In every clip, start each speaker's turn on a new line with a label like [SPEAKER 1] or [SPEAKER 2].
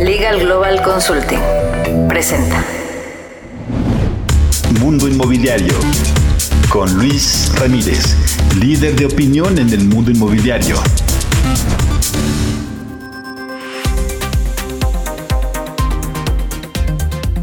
[SPEAKER 1] Legal Global Consulting presenta
[SPEAKER 2] Mundo Inmobiliario con Luis Ramírez, líder de opinión en el mundo inmobiliario.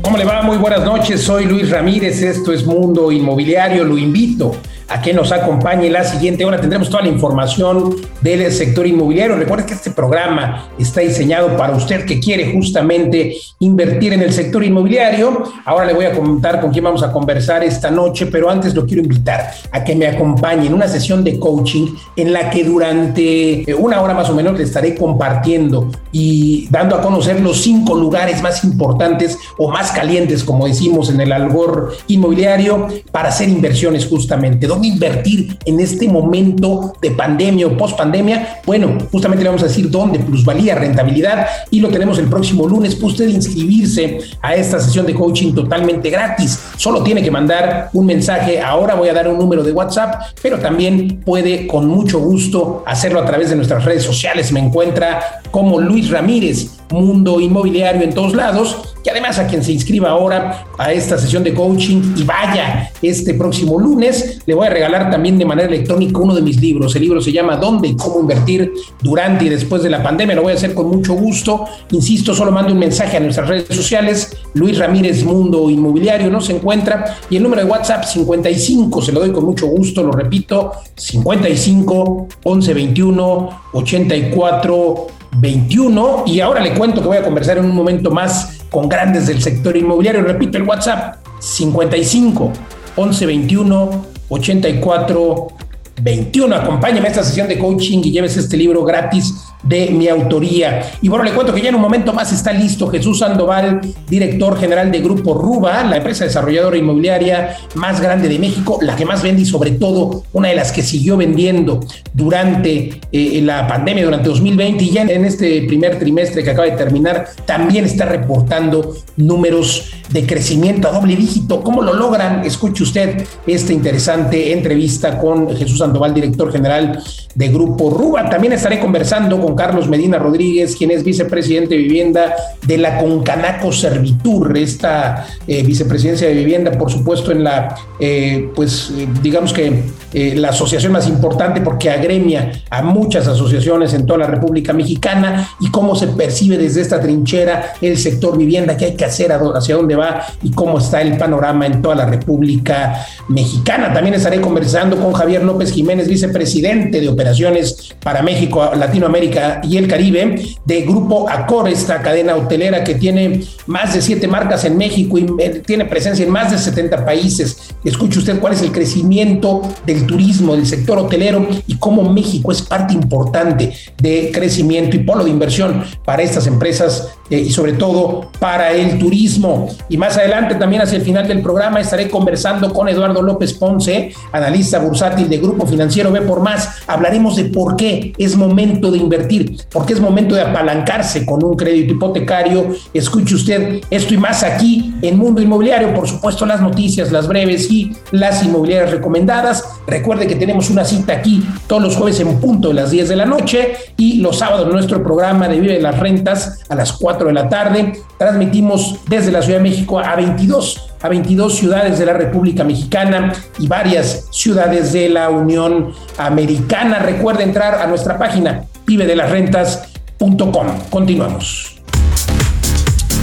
[SPEAKER 3] ¿Cómo le va? Muy buenas noches, soy Luis Ramírez, esto es Mundo Inmobiliario, lo invito a que nos acompañe la siguiente hora. Tendremos toda la información del sector inmobiliario. Recuerde que este programa está diseñado para usted que quiere justamente invertir en el sector inmobiliario. Ahora le voy a comentar con quién vamos a conversar esta noche, pero antes lo quiero invitar a que me acompañe en una sesión de coaching en la que durante una hora más o menos le estaré compartiendo y dando a conocer los cinco lugares más importantes o más calientes, como decimos en el algor inmobiliario, para hacer inversiones justamente dónde invertir en este momento de pandemia o post pandemia. Bueno, justamente le vamos a decir dónde, plusvalía, rentabilidad, y lo tenemos el próximo lunes. Puede usted inscribirse a esta sesión de coaching totalmente gratis. Solo tiene que mandar un mensaje. Ahora voy a dar un número de WhatsApp, pero también puede con mucho gusto hacerlo a través de nuestras redes sociales. Me encuentra como Luis Ramírez, Mundo Inmobiliario en todos lados y además a quien se inscriba ahora a esta sesión de coaching y vaya este próximo lunes, le voy a regalar también de manera electrónica uno de mis libros. El libro se llama ¿Dónde y cómo invertir durante y después de la pandemia? Lo voy a hacer con mucho gusto. Insisto, solo mando un mensaje a nuestras redes sociales. Luis Ramírez Mundo Inmobiliario no se encuentra y el número de WhatsApp 55, se lo doy con mucho gusto, lo repito, 55 11 21 84 21 y ahora le cuento que voy a conversar en un momento más con grandes del sector inmobiliario. Repito, el WhatsApp 55 11 21 84 21. Acompáñame a esta sesión de coaching y lleves este libro gratis de mi autoría. Y bueno, le cuento que ya en un momento más está listo Jesús Sandoval, director general de Grupo Ruba, la empresa desarrolladora inmobiliaria más grande de México, la que más vende y sobre todo una de las que siguió vendiendo durante eh, la pandemia, durante 2020 y ya en este primer trimestre que acaba de terminar, también está reportando números de crecimiento a doble dígito. ¿Cómo lo logran? Escuche usted esta interesante entrevista con Jesús Sandoval, director general de Grupo Ruba. También estaré conversando con Carlos Medina Rodríguez, quien es vicepresidente de vivienda de la Concanaco Servitur, esta eh, vicepresidencia de vivienda, por supuesto, en la, eh, pues eh, digamos que la asociación más importante porque agremia a muchas asociaciones en toda la República Mexicana y cómo se percibe desde esta trinchera el sector vivienda, qué hay que hacer, hacia dónde va y cómo está el panorama en toda la República Mexicana. También estaré conversando con Javier López Jiménez, vicepresidente de Operaciones para México, Latinoamérica y el Caribe de Grupo Accor, esta cadena hotelera que tiene más de siete marcas en México y eh, tiene presencia en más de 70 países. Escuche usted cuál es el crecimiento del turismo, del sector hotelero y cómo México es parte importante de crecimiento y polo de inversión para estas empresas eh, y sobre todo para el turismo. Y más adelante, también hacia el final del programa, estaré conversando con Eduardo López Ponce, analista bursátil de Grupo Financiero B por Más. Hablaremos de por qué es momento de invertir porque es momento de apalancarse con un crédito hipotecario. Escuche usted esto y más aquí en Mundo Inmobiliario, por supuesto las noticias, las breves y las inmobiliarias recomendadas. Recuerde que tenemos una cita aquí todos los jueves en punto de las 10 de la noche y los sábados nuestro programa de Vive las Rentas a las 4 de la tarde. Transmitimos desde la Ciudad de México a 22 a 22 ciudades de la República Mexicana y varias ciudades de la Unión Americana. Recuerde entrar a nuestra página vivedelasrentas.com. Continuamos.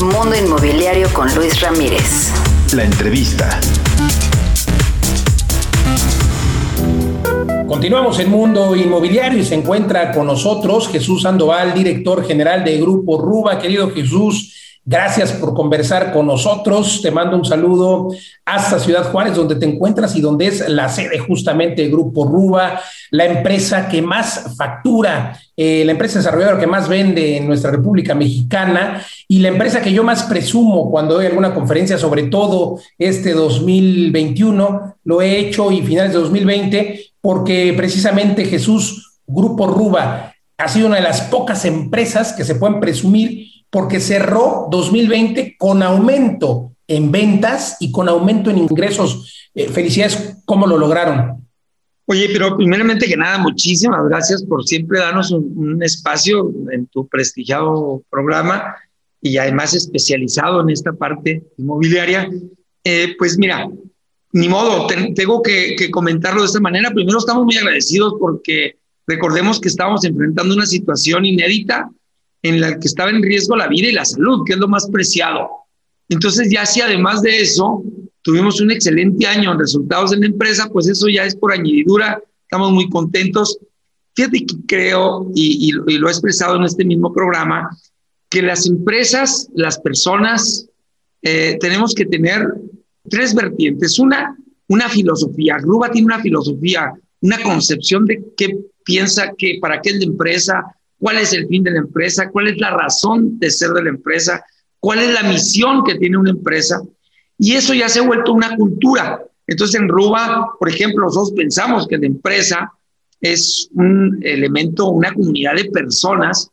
[SPEAKER 1] Mundo Inmobiliario con Luis Ramírez.
[SPEAKER 2] La entrevista.
[SPEAKER 3] Continuamos en Mundo Inmobiliario y se encuentra con nosotros Jesús Sandoval, director general de Grupo Ruba. Querido Jesús, Gracias por conversar con nosotros. Te mando un saludo hasta Ciudad Juárez, donde te encuentras y donde es la sede justamente del Grupo Ruba, la empresa que más factura, eh, la empresa desarrolladora que más vende en nuestra República Mexicana y la empresa que yo más presumo cuando doy alguna conferencia, sobre todo este 2021, lo he hecho y finales de 2020, porque precisamente Jesús, Grupo Ruba, ha sido una de las pocas empresas que se pueden presumir porque cerró 2020 con aumento en ventas y con aumento en ingresos. Eh, felicidades, ¿cómo lo lograron?
[SPEAKER 4] Oye, pero primeramente que nada, muchísimas gracias por siempre darnos un, espacio en tu prestigiado programa y además especializado en esta parte inmobiliaria, eh, pues mira, ni modo, tengo que, que, comentarlo de esta manera. Primero estamos muy agradecidos porque recordemos que estábamos enfrentando una situación inédita en la que estaba en riesgo la vida y la salud, que es lo más preciado. Entonces ya si además de eso tuvimos un excelente año en resultados en la empresa, pues eso ya es por añadidura, estamos muy contentos. Fíjate que creo, y, lo he expresado en este mismo programa, que las empresas, las personas, eh, tenemos que tener tres vertientes. Una, una filosofía. Ruba tiene una filosofía, una concepción de qué piensa que para qué es la empresa, cuál es el fin de la empresa, cuál es la razón de ser de la empresa, cuál es la misión que tiene una empresa. Y eso ya se ha vuelto una cultura. Entonces en Ruba, por ejemplo, nosotros pensamos que la empresa es un elemento, una comunidad de personas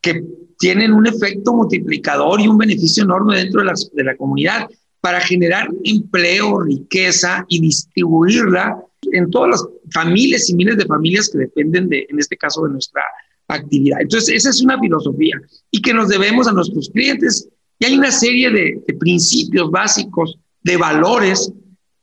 [SPEAKER 4] que tienen un efecto multiplicador y un beneficio enorme dentro de la, de la comunidad para generar empleo, riqueza y distribuirla en todas las familias y miles de familias que dependen de, en este caso, de nuestra actividad. Entonces, esa es una filosofía y que nos debemos a nuestros clientes. Y hay una serie de, de principios básicos, de valores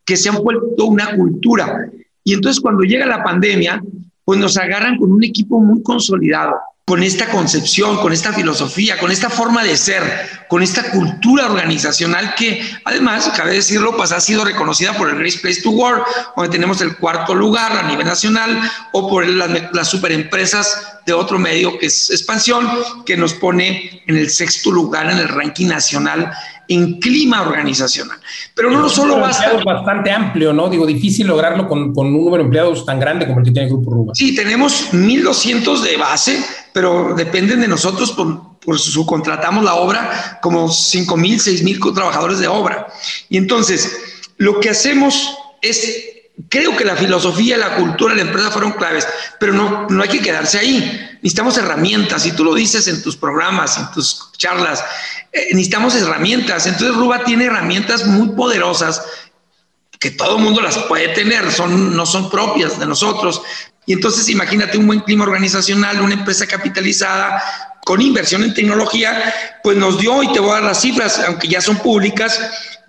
[SPEAKER 4] que se han vuelto una cultura. Y entonces, cuando llega la pandemia, pues nos agarran con un equipo muy consolidado con esta concepción, con esta filosofía, con esta forma de ser, con esta cultura organizacional que además, cabe decirlo, pues ha sido reconocida por el Great Place to Work, donde tenemos el cuarto lugar a nivel nacional, o por las, las superempresas de otro medio que es Expansión, que nos pone en el sexto lugar en el ranking nacional en clima organizacional. Pero no solo basta.
[SPEAKER 3] Es bastante amplio, ¿no? Digo, difícil lograrlo con, con, un número de empleados tan grande como el que tiene el Grupo Ruba.
[SPEAKER 4] Sí, tenemos 1.200 de base, pero dependen de nosotros, por, por subcontratamos la obra como 5.000, 6.000 trabajadores de obra. Y entonces, lo que hacemos es creo que la filosofía, la cultura la empresa fueron claves, pero no, no hay que quedarse ahí. Necesitamos herramientas, y tú lo dices en tus programas, en tus charlas, eh, necesitamos herramientas. Entonces Ruba tiene herramientas muy poderosas que todo el mundo las puede tener, son, no son propias de nosotros. Y entonces imagínate un buen clima organizacional, una empresa capitalizada con inversión en tecnología, pues nos dio, y te voy a dar las cifras, aunque ya son públicas,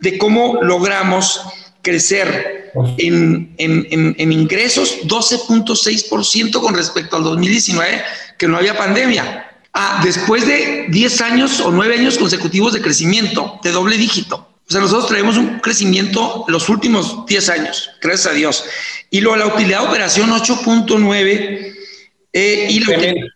[SPEAKER 4] de cómo logramos crecer en, en, en, ingresos 12.6% con respecto al 2019, que no había pandemia. Ah, después de 10 años o 9 años consecutivos de crecimiento, de doble dígito. O sea, nosotros traemos un crecimiento los últimos 10 años, gracias a Dios. Y luego la utilidad de operación 8.9 eh, y la utilidad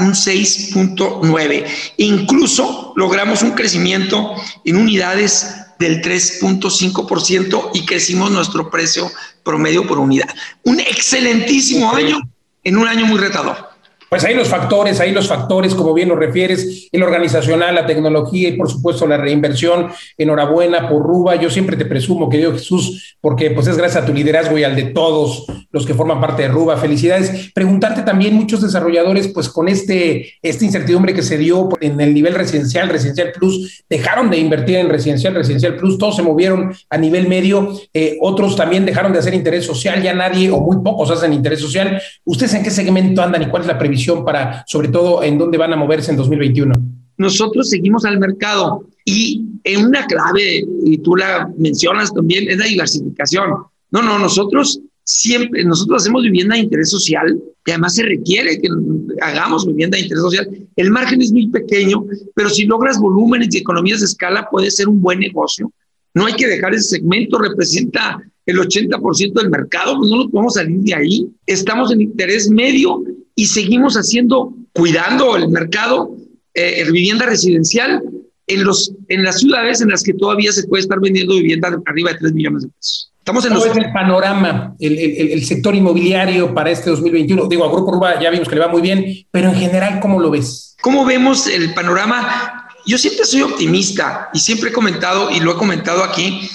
[SPEAKER 4] un 6.9. Incluso logramos un crecimiento en unidades del 3.5% y crecimos nuestro precio promedio por unidad. Un excelentísimo año en un año muy retador.
[SPEAKER 3] Pues ahí los factores, ahí los factores, como bien lo refieres, el organizacional, la tecnología y por supuesto la reinversión. Enhorabuena por Ruba. Yo siempre te presumo, querido Jesús, porque pues es gracias a tu liderazgo y al de todos los que forman parte de Ruba. Felicidades. Preguntarte también, muchos desarrolladores, pues con este, esta incertidumbre que se dio en el nivel residencial, residencial plus, dejaron de invertir en residencial, residencial plus, todos se movieron a nivel medio, eh, otros también dejaron de hacer interés social, ya nadie o muy pocos hacen interés social. ¿Ustedes en qué segmento andan y cuál es la previsión? Para, sobre todo, en dónde van a moverse en 2021?
[SPEAKER 4] Nosotros seguimos al mercado y en una clave, y tú la mencionas también, es la diversificación. No, no, nosotros siempre, nosotros hacemos vivienda de interés social y además se requiere que hagamos vivienda de interés social. El margen es muy pequeño, pero si logras volúmenes y economías de escala puede ser un buen negocio. No hay que dejar ese segmento, representa el 80% del mercado, pues no nos podemos salir de ahí. Estamos en interés medio y seguimos haciendo, cuidando el mercado, eh, vivienda residencial en, los, en las ciudades en las que todavía se puede estar vendiendo vivienda arriba de 3 millones de pesos.
[SPEAKER 3] Estamos en ¿Cómo los... es el panorama, el, el, el, sector inmobiliario para este 2021? Digo, a Grupo Urba ya vimos que le va muy bien, pero en general, ¿cómo lo ves?
[SPEAKER 4] ¿Cómo vemos el panorama? Yo siempre soy optimista y siempre he comentado, y lo he comentado aquí,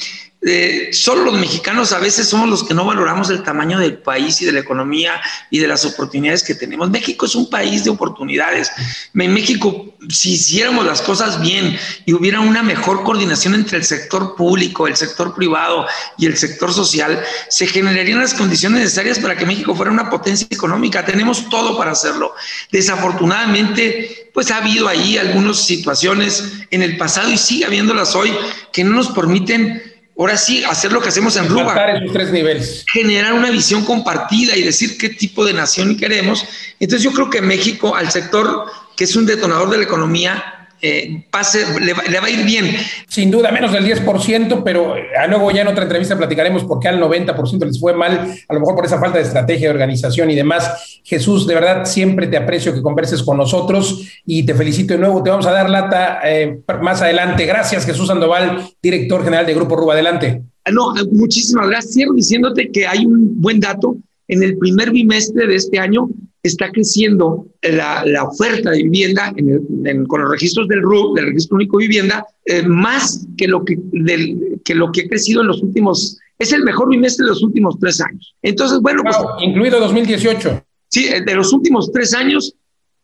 [SPEAKER 4] eh, solo los mexicanos a veces somos los que no valoramos el tamaño del país y de la economía y de las oportunidades que tenemos. México es un país de oportunidades. En México, si hiciéramos las cosas bien y hubiera una mejor coordinación entre el sector público, el sector privado y el sector social, se generarían las condiciones necesarias para que México fuera una potencia económica. Tenemos todo para hacerlo. Desafortunadamente, pues ha habido ahí algunas situaciones en el pasado y sigue habiéndolas hoy que no nos permiten ahora sí, hacer lo que hacemos en Ruba.
[SPEAKER 3] tres niveles.
[SPEAKER 4] Generar una visión compartida y decir qué tipo de nación queremos. Entonces yo creo que México, al sector que es un detonador de la economía, eh, pase, le va, a ir bien.
[SPEAKER 3] Sin duda, menos del 10%, pero eh, luego ya en otra entrevista platicaremos por qué al 90% les fue mal, a lo mejor por esa falta de estrategia, de organización y demás. Jesús, de verdad, siempre te aprecio que converses con nosotros y te felicito de nuevo. Te vamos a dar lata eh, más adelante. Gracias, Jesús Sandoval, director general de Grupo Ruba. Adelante.
[SPEAKER 4] No, muchísimas gracias. Cierro diciéndote que hay un buen dato. En el primer bimestre de este año, está creciendo la, la oferta de vivienda en con los registros del RU, del Registro Único de Vivienda, eh, más que lo que, del, que lo que ha crecido en los últimos, es el mejor bimestre de los últimos tres años. Entonces, bueno,
[SPEAKER 3] pues, incluido 2018.
[SPEAKER 4] Sí, de los últimos tres años,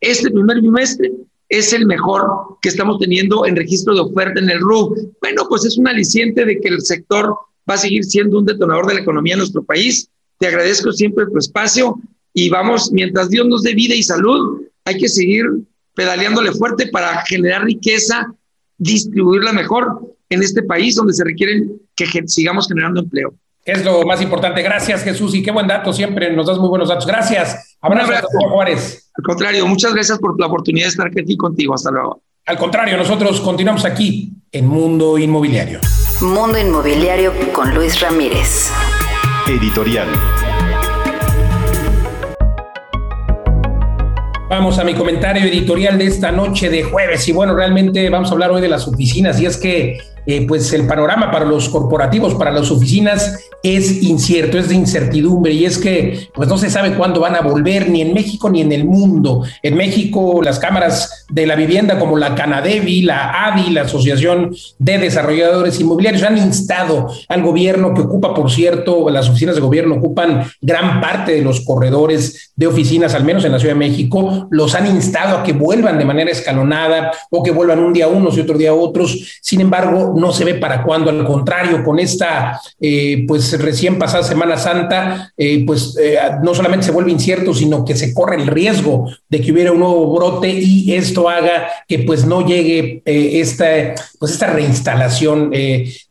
[SPEAKER 4] este primer bimestre es el mejor que estamos teniendo en registro de oferta en el RU. Bueno, pues es un aliciente de que el sector va a seguir siendo un detonador de la economía en nuestro país. Te agradezco siempre tu espacio y vamos, mientras Dios nos dé vida y salud, hay que seguir pedaleándole fuerte para generar riqueza, distribuirla mejor en este país donde se requieren que sigamos generando empleo.
[SPEAKER 3] Es lo más importante. Gracias, Jesús. Y qué buen dato siempre. Nos das muy buenos datos. Gracias.
[SPEAKER 4] Abrazo, Juárez. Al contrario, muchas gracias por la oportunidad de estar aquí contigo. Hasta luego.
[SPEAKER 3] Al contrario, nosotros continuamos aquí en Mundo Inmobiliario.
[SPEAKER 1] Mundo Inmobiliario con Luis Ramírez.
[SPEAKER 2] Editorial.
[SPEAKER 3] Vamos a mi comentario editorial de esta noche de jueves. Y bueno, realmente vamos a hablar hoy de las oficinas. Y es que eh, pues el panorama para los corporativos, para las oficinas, es incierto, es de incertidumbre y es que pues no se sabe cuándo van a volver ni en México ni en el mundo. En México las cámaras de la vivienda como la Canadevi, la ADI, la Asociación de Desarrolladores Inmobiliarios han instado al gobierno que ocupa, por cierto, las oficinas de gobierno ocupan gran parte de los corredores de oficinas, al menos en la Ciudad de México, los han instado a que vuelvan de manera escalonada o que vuelvan un día unos y otro día otros. Sin embargo, no se ve para cuándo, al contrario, con esta eh, pues recién pasada Semana Santa, eh, pues eh, no solamente se vuelve incierto, sino que se corre el riesgo de que hubiera un nuevo brote y esto haga que pues no llegue esta, pues esta reinstalación.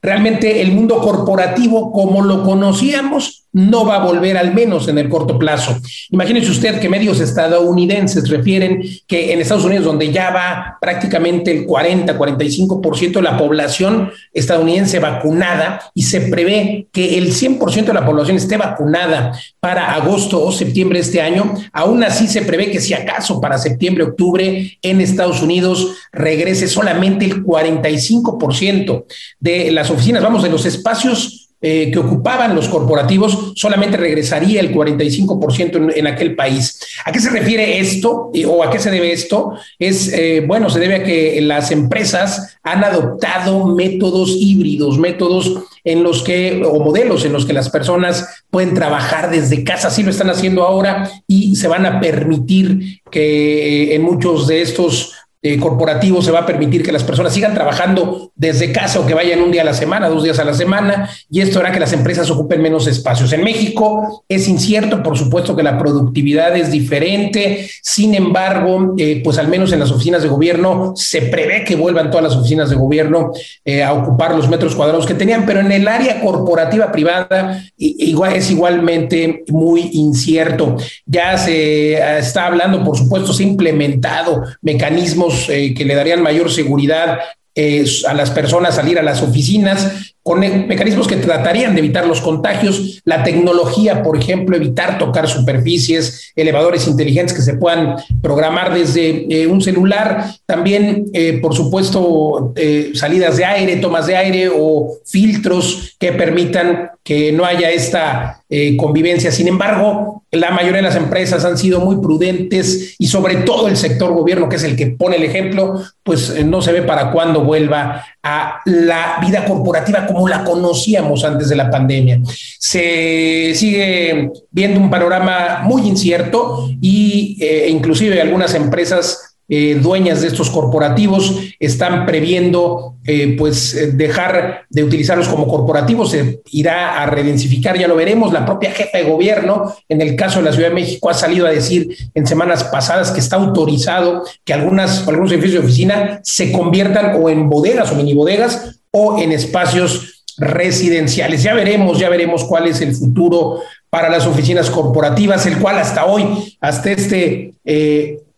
[SPEAKER 3] realmente el mundo corporativo como lo conocíamos no va a volver al menos en el corto plazo. Imagínese usted que medios estadounidenses refieren que en Estados Unidos, donde ya va prácticamente el 40, 45% de la población estadounidense vacunada y se prevé que el 100% de la población esté vacunada para agosto o septiembre de este año, aún así se prevé que si acaso para septiembre, octubre en Estados Unidos regrese solamente el 45% de las oficinas, vamos, de los espacios eh, que ocupaban los corporativos, solamente regresaría el 45% en, en, aquel país. ¿A qué se refiere esto o a qué se debe esto? Es, eh, bueno, se debe a que las empresas han adoptado métodos híbridos, métodos en los que, o modelos en los que las personas pueden trabajar desde casa, así lo están haciendo ahora y se van a permitir que en muchos de estos eh, corporativo se va a permitir que las personas sigan trabajando desde casa o que vayan un día a la semana, dos días a la semana, y esto hará que las empresas ocupen menos espacios. En México es incierto, por supuesto que la productividad es diferente, sin embargo, eh, pues al menos en las oficinas de gobierno se prevé que vuelvan todas las oficinas de gobierno eh, a ocupar los metros cuadrados que tenían, pero en el área corporativa privada es igualmente muy incierto. Ya se está hablando, por supuesto, se ha implementado mecanismos eh, que le darían mayor seguridad eh, a las personas salir a las oficinas con mecanismos que tratarían de evitar los contagios, la tecnología, por ejemplo, evitar tocar superficies, elevadores inteligentes que se puedan programar desde eh, un celular, también, por supuesto, salidas de aire, tomas de aire o filtros que permitan que no haya esta eh, convivencia. Sin embargo, la mayoría de las empresas han sido muy prudentes y sobre todo el sector gobierno, que es el que pone el ejemplo, pues eh, no se ve para cuándo vuelva a la vida corporativa como la conocíamos antes de la pandemia. Se sigue viendo un panorama muy incierto y eh, inclusive algunas empresas eh, dueñas de estos corporativos están previendo eh, pues eh, dejar de utilizarlos como corporativos, se irá a redensificar, ya lo veremos. La propia jefa de gobierno, en el caso de la Ciudad de México, ha salido a decir en semanas pasadas que está autorizado que algunas, algunos edificios de oficina se conviertan o en bodegas o mini bodegas o en espacios residenciales. Ya veremos, ya veremos cuál es el futuro para las oficinas corporativas, el cual hasta hoy, hasta este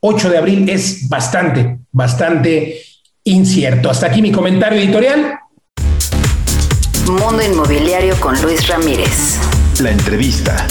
[SPEAKER 3] 8 de abril es bastante, bastante incierto. Hasta aquí mi comentario editorial.
[SPEAKER 1] Mundo Inmobiliario con Luis Ramírez.
[SPEAKER 2] La entrevista.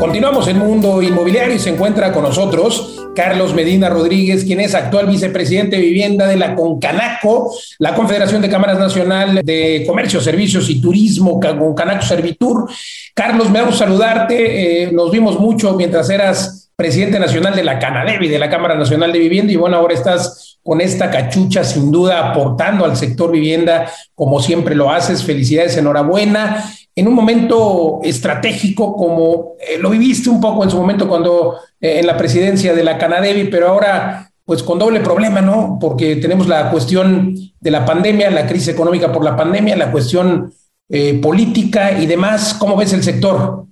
[SPEAKER 3] Continuamos en Mundo Inmobiliario y se encuentra con nosotros Carlos Medina Rodríguez, quien es actual vicepresidente de vivienda de la Concanaco, la Confederación de Cámaras Nacional de Comercio, Servicios y Turismo, Concanaco Servitur. Carlos, me hago saludarte. Eh, nos vimos mucho mientras eras presidente nacional de la Canadevi, de la Cámara Nacional de Vivienda, y bueno, ahora estás con esta cachucha, sin duda, aportando al sector vivienda como siempre lo haces. Felicidades, enhorabuena en un momento estratégico como eh, lo viviste un poco en su momento cuando en la presidencia de la Canadevi, pero ahora pues con doble problema, ¿no? Porque tenemos la cuestión de la pandemia, la crisis económica por la pandemia, la cuestión eh, política y demás. ¿Cómo ves el sector?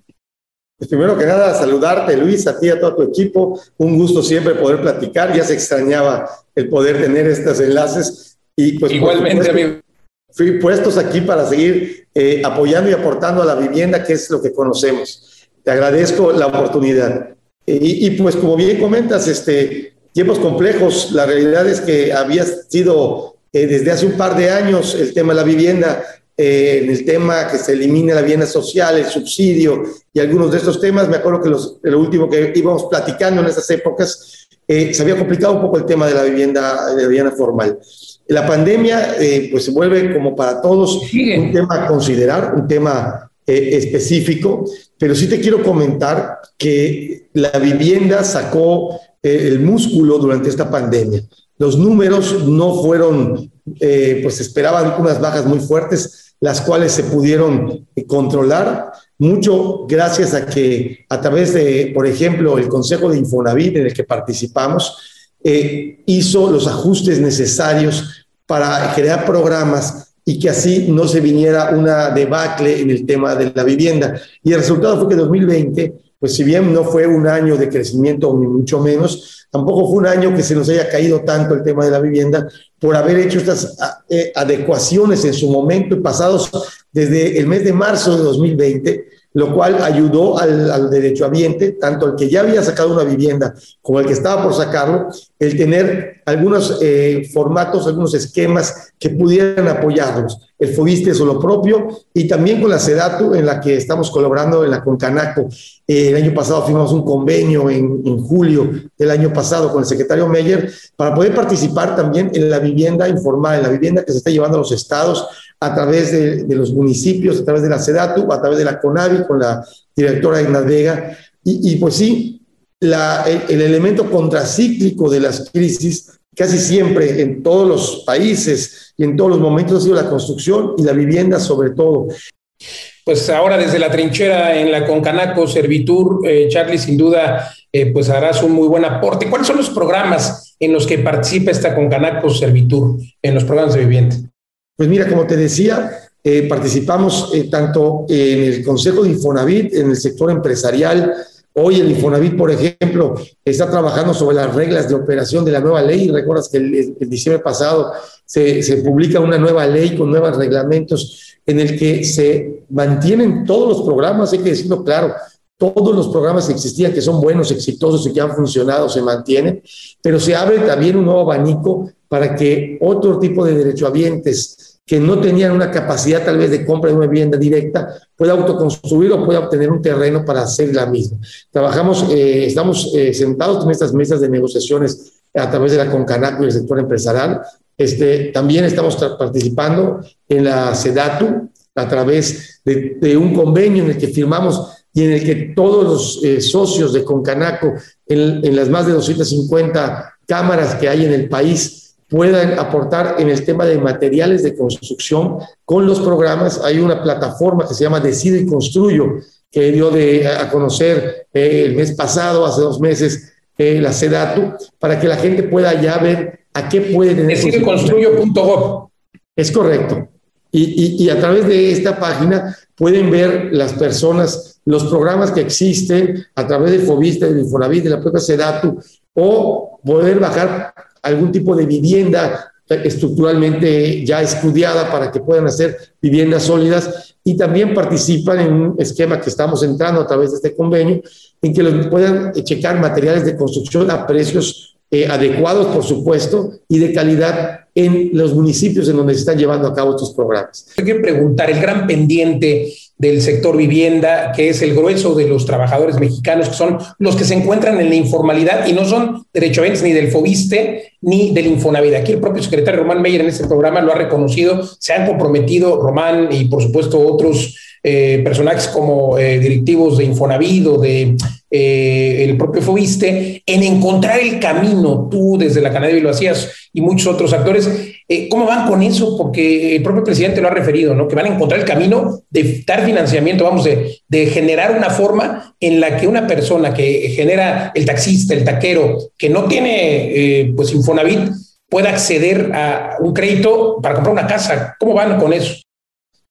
[SPEAKER 5] Pues primero que nada, saludarte, Luis, a ti, a todo tu equipo. Un gusto siempre poder platicar. Ya se extrañaba el poder tener estos enlaces. Y pues,
[SPEAKER 3] Igualmente, amigo
[SPEAKER 5] fui puestos aquí para seguir eh, apoyando y aportando a la vivienda, que es lo que conocemos. Te agradezco la oportunidad. Eh, y, pues como bien comentas, este, tiempos complejos, la realidad es que había sido eh, desde hace un par de años el tema de la vivienda, en el tema que se elimine la vivienda social, el subsidio y algunos de estos temas, me acuerdo que los, lo último que íbamos platicando en esas épocas, se había complicado un poco el tema de la vivienda, de la vivienda formal. La pandemia eh, pues se vuelve como para todos un tema a considerar, un tema eh, específico, pero sí te quiero comentar que la vivienda sacó eh, el músculo durante esta pandemia. Los números no fueron, pues esperaban unas bajas muy fuertes, las cuales se pudieron controlar, mucho gracias a que a través de, por ejemplo, el Consejo de Infonavit en el que participamos, eh, hizo los ajustes necesarios para crear programas y que así no se viniera una debacle en el tema de la vivienda. Y el resultado fue que 2020, pues si bien no fue un año de crecimiento, ni mucho menos, tampoco fue un año que se nos haya caído tanto el tema de la vivienda por haber hecho estas eh, adecuaciones en su momento y pasados desde el mes de marzo de 2020 lo cual ayudó al, al derechohabiente, tanto el que ya había sacado una vivienda como el que estaba por sacarlo, el tener algunos eh, formatos, algunos esquemas que pudieran apoyarlos. El FOBISTE es lo propio y también con la SEDATU en la que estamos colaborando en la Concanaco. Eh, el año pasado firmamos un convenio en, en, julio del año pasado con el secretario Meyer para poder participar también en la vivienda informal, en la vivienda que se está llevando a los estados a través de, de los municipios, a través de la SEDATU, a través de la CONAVI con la directora Ignace Vega. Y, y pues sí, la, el, el elemento contracíclico de las crisis casi siempre en todos los países y en todos los momentos ha sido la construcción y la vivienda sobre todo.
[SPEAKER 3] Pues ahora desde la trinchera en la Concanaco Servitur, eh, Charlie, sin duda, eh, pues harás un muy buen aporte. ¿Cuáles son los programas en los que participa esta Concanaco Servitur en los programas de vivienda?
[SPEAKER 5] Pues mira, como te decía, eh, participamos eh, tanto en el Consejo de Infonavit, en el sector empresarial. Hoy el Infonavit, por ejemplo, está trabajando sobre las reglas de operación de la nueva ley. Recuerdas que el, diciembre pasado se, se, publica una nueva ley con nuevos reglamentos en el que se mantienen todos los programas, hay que decirlo claro, todos los programas que existían, que son buenos, exitosos y que han funcionado, se mantienen, pero se abre también un nuevo abanico para que otro tipo de derechohabientes que no tenían una capacidad tal vez de compra de una vivienda directa, pueda autoconstruir o pueda obtener un terreno para hacer la misma. Trabajamos, eh, estamos eh, sentados en estas mesas de negociaciones a través de la Concanaco y el sector empresarial. Este, también estamos participando en la SEDATU a través de, un convenio en el que firmamos y en el que todos los eh, socios de Concanaco en, en las más de 250 cámaras que hay en el país puedan aportar en el tema de materiales de construcción con los programas. Hay una plataforma que se llama Decide y Construyo, que dio de, a conocer eh, el mes pasado, hace dos meses, eh, la SEDATU, para que la gente pueda ya ver a qué puede tener.
[SPEAKER 3] Decideconstruyo.gov.
[SPEAKER 5] Es correcto. Y, y, a través de esta página pueden ver las personas, los programas que existen a través de Fobista, de Infonavit, de la propia SEDATU, o poder bajar algún tipo de vivienda estructuralmente ya estudiada para que puedan hacer viviendas sólidas y también participan en un esquema que estamos entrando a través de este convenio en que los puedan checar materiales de construcción a precios eh, adecuados, por supuesto, y de calidad en los municipios en donde se están llevando a cabo estos programas.
[SPEAKER 3] Hay que preguntar, el gran pendiente del sector vivienda, que es el grueso de los trabajadores mexicanos, que son los que se encuentran en la informalidad y no son derechohabientes ni del FOBISTE ni del Infonavit. Aquí el propio secretario Román Meyer en este programa lo ha reconocido, se han comprometido Román y por supuesto otros eh, personajes como eh, directivos de Infonavit o de eh, el propio Fobiste, en encontrar el camino, tú desde la Canadá lo hacías y muchos otros actores, eh, ¿cómo van con eso? Porque el propio presidente lo ha referido, ¿no? Que van a encontrar el camino de dar financiamiento, vamos, de, de generar una forma en la que una persona que genera el taxista, el taquero, que no tiene pues Infonavit, pueda acceder a un crédito para comprar una casa. ¿Cómo van con eso?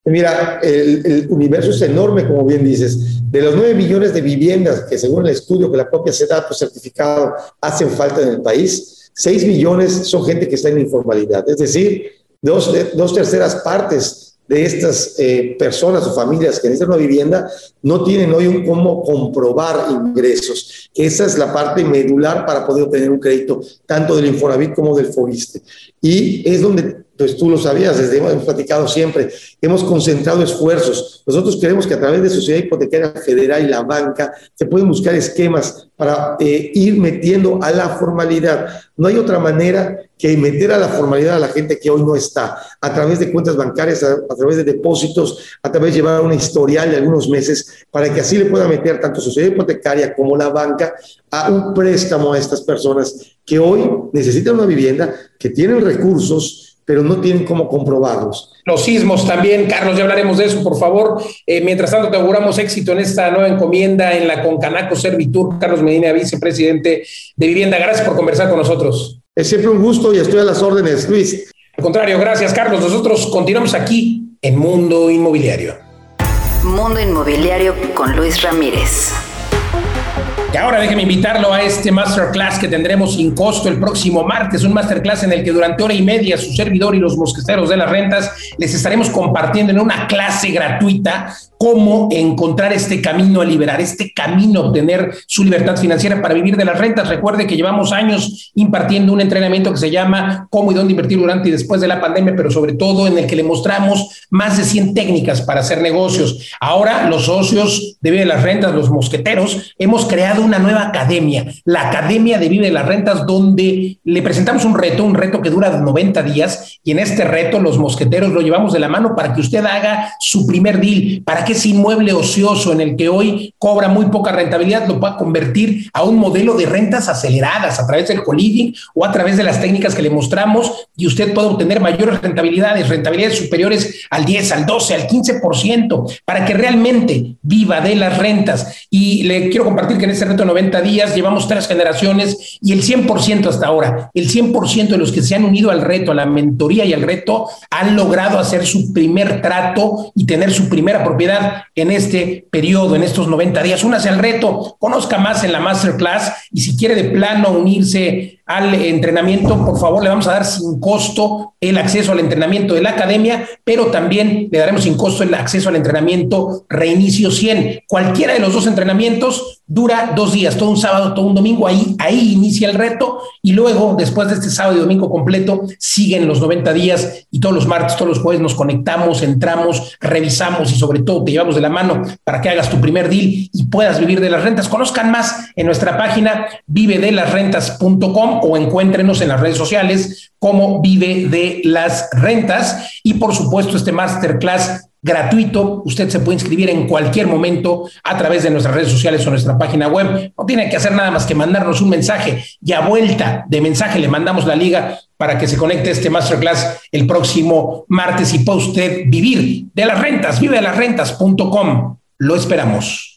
[SPEAKER 5] Mira, el, universo es enorme, como bien dices. De los 9 millones de viviendas que según el estudio que la propia SEDATO certificado hacen falta en el país, 6 millones son gente que está en informalidad. Es decir, dos, dos terceras partes de estas eh, personas o familias que necesitan una vivienda no tienen hoy un cómo comprobar ingresos, esa es la parte medular para poder obtener un crédito, tanto del Infonavit como del Fobiste. Y es donde pues tú lo sabías, desde hemos platicado siempre, hemos concentrado esfuerzos. Nosotros queremos que a través de Sociedad Hipotecaria Federal y la banca se pueden buscar esquemas para eh, ir metiendo a la formalidad. No hay otra manera que meter a la formalidad a la gente que hoy no está, a través de cuentas bancarias, a, través de depósitos, a través de llevar una historial de algunos meses, para que así le pueda meter tanto Sociedad Hipotecaria como la banca a un préstamo a estas personas que hoy necesitan una vivienda, que tienen recursos, pero no tienen cómo comprobarlos.
[SPEAKER 3] Los sismos también, Carlos, ya hablaremos de eso, por favor. Eh, mientras tanto, te auguramos éxito en esta nueva encomienda en la Concanaco Servitur. Carlos Medina, vicepresidente de Vivienda, gracias por conversar con nosotros.
[SPEAKER 5] Es siempre un gusto y estoy a las órdenes, Luis.
[SPEAKER 3] Al contrario, gracias, Carlos. Nosotros continuamos aquí en Mundo Inmobiliario.
[SPEAKER 1] Mundo Inmobiliario con Luis Ramírez.
[SPEAKER 3] Y ahora déjeme invitarlo a este masterclass que tendremos sin costo el próximo martes, un masterclass en el que durante hora y media su servidor y los mosqueteros de las rentas les estaremos compartiendo en una clase gratuita cómo encontrar este camino a liberar, este camino a obtener su libertad financiera para vivir de las rentas. Recuerde que llevamos años impartiendo un entrenamiento que se llama Cómo y dónde invertir durante y después de la pandemia, pero sobre todo en el que le mostramos más de 100 técnicas para hacer negocios. Ahora los socios de Vive de las Rentas, los mosqueteros, hemos creado una nueva academia, la Academia de Vive de las Rentas, donde le presentamos un reto, un reto que dura 90 días y en este reto los mosqueteros lo llevamos de la mano para que usted haga su primer deal, para que ese inmueble ocioso en el que hoy cobra muy poca rentabilidad lo pueda convertir a un modelo de rentas aceleradas a través del co-living o a través de las técnicas que le mostramos y usted puede obtener mayores rentabilidades, rentabilidades superiores al 10, al 12, al 15%, para que realmente viva de las rentas. Y le quiero compartir que en este reto de 90 días llevamos tres generaciones y el 100% hasta ahora, el 100% de los que se han unido al reto, a la mentoría y al reto, han logrado hacer su primer trato y tener su primera propiedad en este periodo, en estos 90 días. Únase al reto, conozca más en la masterclass y si quiere de plano unirse al entrenamiento, por favor, le vamos a dar sin costo el acceso al entrenamiento de la academia, pero también le daremos sin costo el acceso al entrenamiento Reinicio 100. Cualquiera de los dos entrenamientos dura dos días, todo un sábado, todo un domingo, ahí, ahí inicia el reto y luego, después de este sábado y domingo completo, siguen los 90 días y todos los martes, todos los jueves nos conectamos, entramos, revisamos y sobre todo te llevamos de la mano para que hagas tu primer deal y puedas vivir de las rentas. Conozcan más en nuestra página vivedelasrentas.com o encuéntrenos en las redes sociales como Vive de las Rentas y por supuesto este masterclass gratuito. Usted se puede inscribir en cualquier momento a través de nuestras redes sociales o nuestra página web. No tiene que hacer nada más que mandarnos un mensaje y a vuelta de mensaje le mandamos la liga para que se conecte este masterclass el próximo martes y pueda usted vivir de las rentas, vive de las rentas.com. Lo esperamos.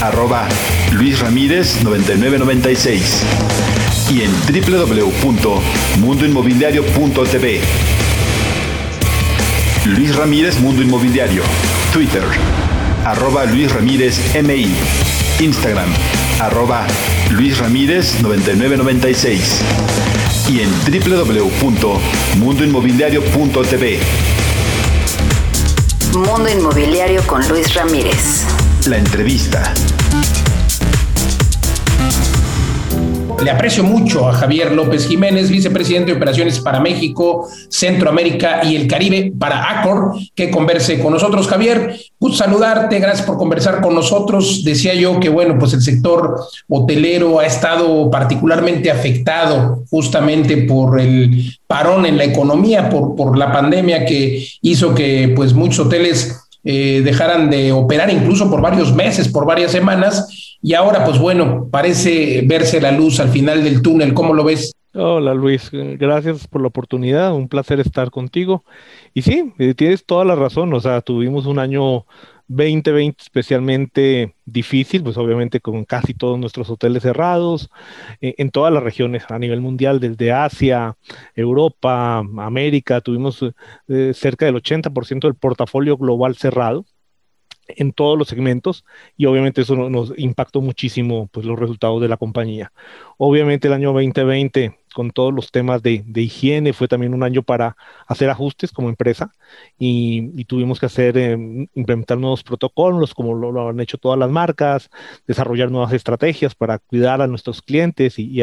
[SPEAKER 2] arroba Luis Ramírez 9996 y en www.mundoinmobiliario.tv. Luis Ramírez Mundo Inmobiliario, Twitter, arroba Luis Ramírez MI, Instagram, arroba Luis Ramírez 9996 y en www.mundoinmobiliario.tv.
[SPEAKER 1] Mundo Inmobiliario con Luis Ramírez.
[SPEAKER 2] La entrevista.
[SPEAKER 3] Le aprecio mucho a Javier López Jiménez, vicepresidente de Operaciones para México, Centroamérica y el Caribe para ACOR, que converse con nosotros. Javier, gusto saludarte, gracias por conversar con nosotros. Decía yo que, bueno, pues el sector hotelero ha estado particularmente afectado justamente por el parón en la economía, por, por la pandemia que hizo que pues muchos hoteles eh, dejaran de operar incluso por varios meses, por varias semanas, y ahora pues bueno, parece verse la luz al final del túnel. ¿Cómo lo ves?
[SPEAKER 6] Hola Luis, gracias por la oportunidad, un placer estar contigo. Y sí, eh, tienes toda la razón, o sea, tuvimos un año 2020 especialmente difícil, pues obviamente con casi todos nuestros hoteles cerrados eh, en todas las regiones a nivel mundial, desde Asia, Europa, América, tuvimos eh, cerca del 80% del portafolio global cerrado en todos los segmentos y obviamente eso nos impactó muchísimo pues los resultados de la compañía. Obviamente el año 2020 con todos los temas de, higiene, fue también un año para hacer ajustes como empresa y, tuvimos que hacer, em, implementar nuevos protocolos, como lo, han hecho todas las marcas, desarrollar nuevas estrategias para cuidar a nuestros clientes y,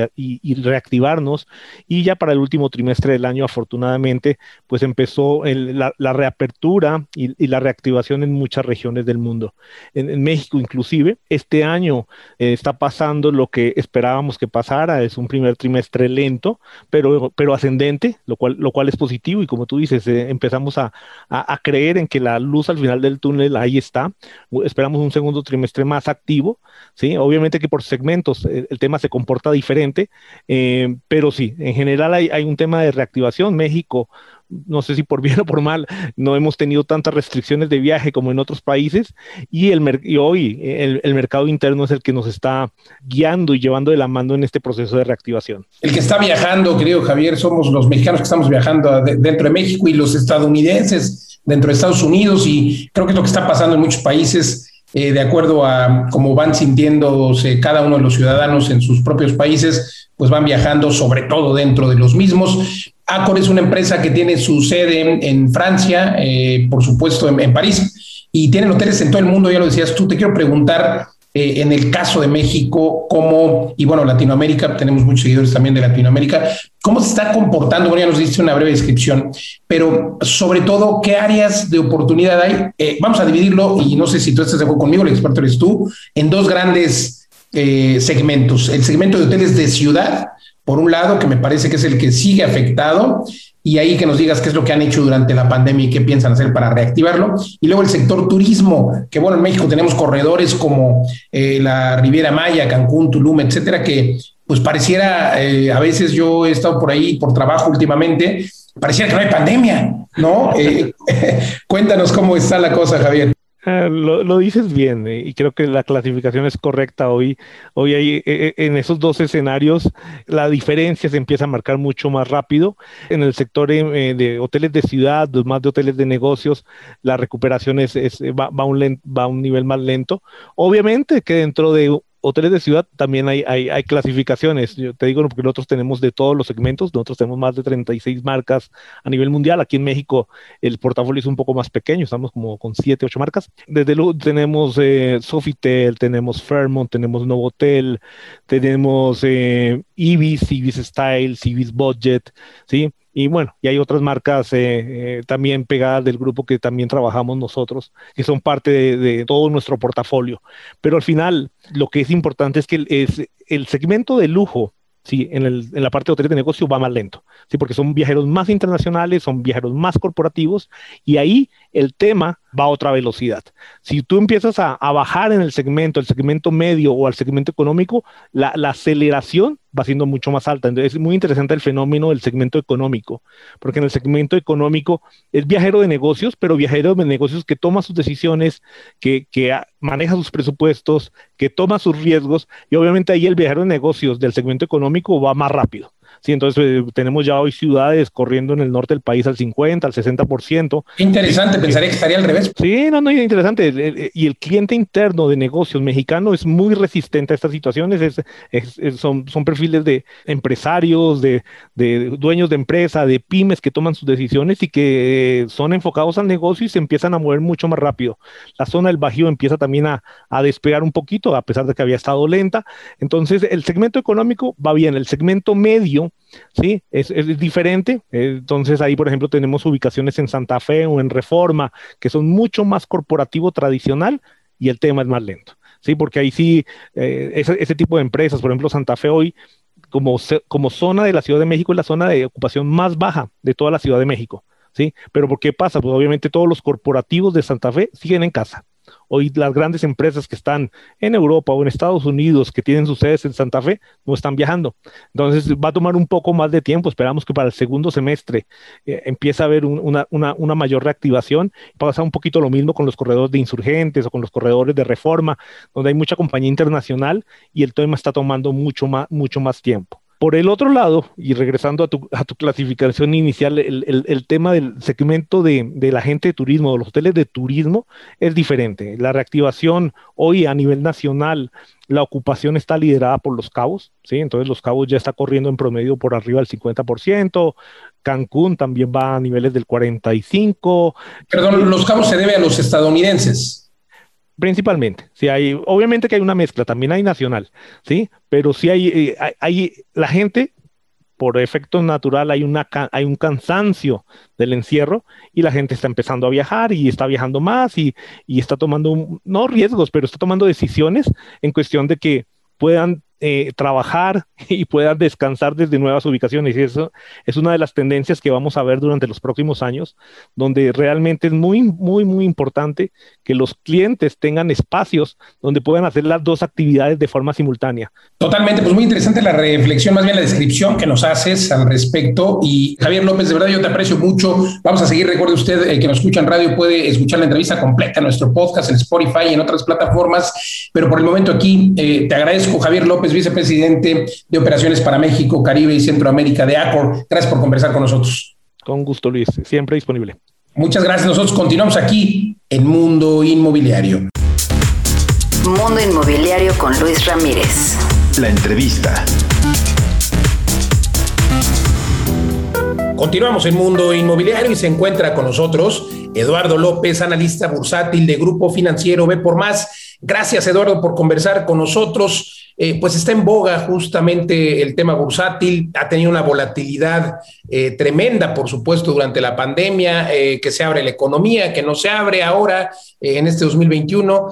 [SPEAKER 6] reactivarnos. Y ya para el último trimestre del año, afortunadamente, pues empezó la, reapertura y, la reactivación en muchas regiones del mundo. En, México inclusive, este año eh, está pasando lo que esperábamos que pasara, es un primer trimestre lento pero, pero ascendente, lo cual, lo cual es positivo y como tú dices, eh, empezamos a, a, creer en que la luz al final del túnel ahí está. Esperamos un segundo trimestre más activo, ¿sí? Obviamente que por segmentos eh, el, tema se comporta diferente, eh, pero sí, en general hay, hay un tema de reactivación. México no sé si por bien o por mal, no hemos tenido tantas restricciones de viaje como en otros países y, el y hoy el, mercado interno es el que nos está guiando y llevando de la mano en este proceso de reactivación.
[SPEAKER 3] El que está viajando, querido Javier, somos los mexicanos que estamos viajando dentro de México y los estadounidenses dentro de Estados Unidos y creo que es lo que está pasando en muchos países. Eh, de acuerdo a cómo van sintiéndose cada uno de los ciudadanos en sus propios países, pues van viajando sobre todo dentro de los mismos. Accor es una empresa que tiene su sede en, Francia, eh, por supuesto en, París, y tienen hoteles en todo el mundo, ya lo decías tú. Te quiero preguntar, eh, en el caso de México, cómo, y bueno, Latinoamérica, tenemos muchos seguidores también de Latinoamérica, cómo se está comportando, bueno, ya nos diste una breve descripción, pero sobre todo, ¿qué áreas de oportunidad hay? Eh, vamos a dividirlo, y no sé si tú estás de acuerdo conmigo, el experto eres tú, en dos grandes segmentos. El segmento de hoteles de ciudad, por un lado, que me parece que es el que sigue afectado, y ahí que nos digas qué es lo que han hecho durante la pandemia y qué piensan hacer para reactivarlo. Y luego el sector turismo, que bueno, en México tenemos corredores como eh, la Riviera Maya, Cancún, Tulum, etcétera, que pues pareciera, eh, a veces yo he estado por ahí por trabajo últimamente, pareciera que no hay pandemia, ¿no? Eh, cuéntanos cómo está la cosa, Javier.
[SPEAKER 6] Ah, lo, dices bien eh, y creo que la clasificación es correcta hoy. Hoy hay, eh, eh, en esos dos escenarios la diferencia se empieza a marcar mucho más rápido. En el sector de hoteles de ciudad, más de hoteles de negocios, la recuperación es, va, a un va a un nivel más lento. Obviamente que dentro de hoteles de ciudad también hay, hay, clasificaciones. Yo te digo porque nosotros tenemos de todos los segmentos, nosotros tenemos más de 36 marcas a nivel mundial. Aquí en México el portafolio es un poco más pequeño, estamos como con 7, 8 marcas. Desde luego tenemos eh, Sofitel, tenemos Fairmont, tenemos Novotel, tenemos eh, Ibis, Ibis Style, Ibis Budget, ¿sí? Y bueno, y hay otras marcas eh, eh, también pegadas del grupo que también trabajamos nosotros, que son parte de, todo nuestro portafolio. Pero al final, lo que es importante es que es, el segmento de lujo sí, en, el, en, la parte de hoteles de negocio va más lento, sí, porque son viajeros más internacionales, son viajeros más corporativos y ahí el tema va a otra velocidad. Si tú empiezas a, bajar en el segmento, el segmento medio o al segmento económico, la, aceleración va siendo mucho más alta. Entonces es muy interesante el fenómeno del segmento económico, porque en el segmento económico es viajero de negocios, pero viajero de negocios que toma sus decisiones, que, que maneja sus presupuestos, que toma sus riesgos, y obviamente ahí el viajero de negocios del segmento económico va más rápido. Sí, entonces eh, tenemos ya hoy ciudades corriendo en el norte del país al 50, al 60%.
[SPEAKER 3] Interesante, pensaría que estaría al revés.
[SPEAKER 6] Sí, no, no, interesante. Eh, eh, y el cliente interno de negocios mexicano es muy resistente a estas situaciones. Es, son, son perfiles de empresarios, de, de, dueños de empresa, de pymes que toman sus decisiones y que son enfocados al negocio y se empiezan a mover mucho más rápido. La zona del Bajío empieza también a, a despegar un poquito, a pesar de que había estado lenta. Entonces, el segmento económico va bien. El segmento medio ¿sí? Es, diferente. Entonces ahí, por ejemplo, tenemos ubicaciones en Santa Fe o en Reforma, que son mucho más corporativo tradicional y el tema es más lento. Sí, porque ahí sí, eh, ese, tipo de empresas, por ejemplo, Santa Fe hoy, como, como zona de la Ciudad de México, es la zona de ocupación más baja de toda la Ciudad de México. ¿sí? Pero ¿por qué pasa? Pues obviamente todos los corporativos de Santa Fe siguen en casa. Hoy las grandes empresas que están en Europa o en Estados Unidos, que tienen sus sedes en Santa Fe, no están viajando. Entonces va a tomar un poco más de tiempo. Esperamos que para el segundo semestre eh, empiece a haber una, mayor reactivación. Pasa un poquito lo mismo con los corredores de insurgentes o con los corredores de reforma, donde hay mucha compañía internacional y el tema está tomando mucho más, mucho más tiempo. Por el otro lado, y regresando a tu, clasificación inicial, el, tema del segmento de, la gente de turismo, de los hoteles de turismo, es diferente. La reactivación hoy a nivel nacional, la ocupación está liderada por los cabos, ¿sí? Entonces los cabos ya está corriendo en promedio por arriba del 50%, Cancún también va a niveles del 45%.
[SPEAKER 3] Perdón, los cabos se debe a los estadounidenses.
[SPEAKER 6] Principalmente, sí hay, obviamente que hay una mezcla, también hay nacional, sí, pero sí hay, eh, hay, la gente, por efecto natural, hay, una, hay un cansancio del encierro y la gente está empezando a viajar y está viajando más y, y está tomando, no riesgos, pero está tomando decisiones en cuestión de que puedan eh, trabajar y puedan descansar desde nuevas ubicaciones. Y eso es una de las tendencias que vamos a ver durante los próximos años, donde realmente es muy, muy, muy importante que los clientes tengan espacios donde puedan hacer las dos actividades de forma simultánea.
[SPEAKER 3] Totalmente, pues muy interesante la reflexión, más bien la descripción que nos haces al respecto. Y Javier López, de verdad yo te aprecio mucho. Vamos a seguir, recuerde usted el que nos escucha en radio puede escuchar la entrevista completa en nuestro podcast en Spotify y en otras plataformas, pero por el momento aquí eh, te agradezco, Javier López vicepresidente de Operaciones para México, Caribe y Centroamérica de Accor. Gracias por conversar con nosotros.
[SPEAKER 6] Con gusto, Luis. Siempre disponible.
[SPEAKER 3] Muchas gracias. Nosotros continuamos aquí en Mundo Inmobiliario.
[SPEAKER 1] Mundo Inmobiliario con Luis Ramírez.
[SPEAKER 2] La entrevista.
[SPEAKER 3] Continuamos en Mundo Inmobiliario y se encuentra con nosotros Eduardo López, analista bursátil de Grupo Financiero B por Más. Gracias, Eduardo, por conversar con nosotros. Eh, pues está en boga justamente el tema bursátil, ha tenido una volatilidad eh, tremenda, por supuesto, durante la pandemia, eh, que se abre la economía, que no se abre ahora en este 2021.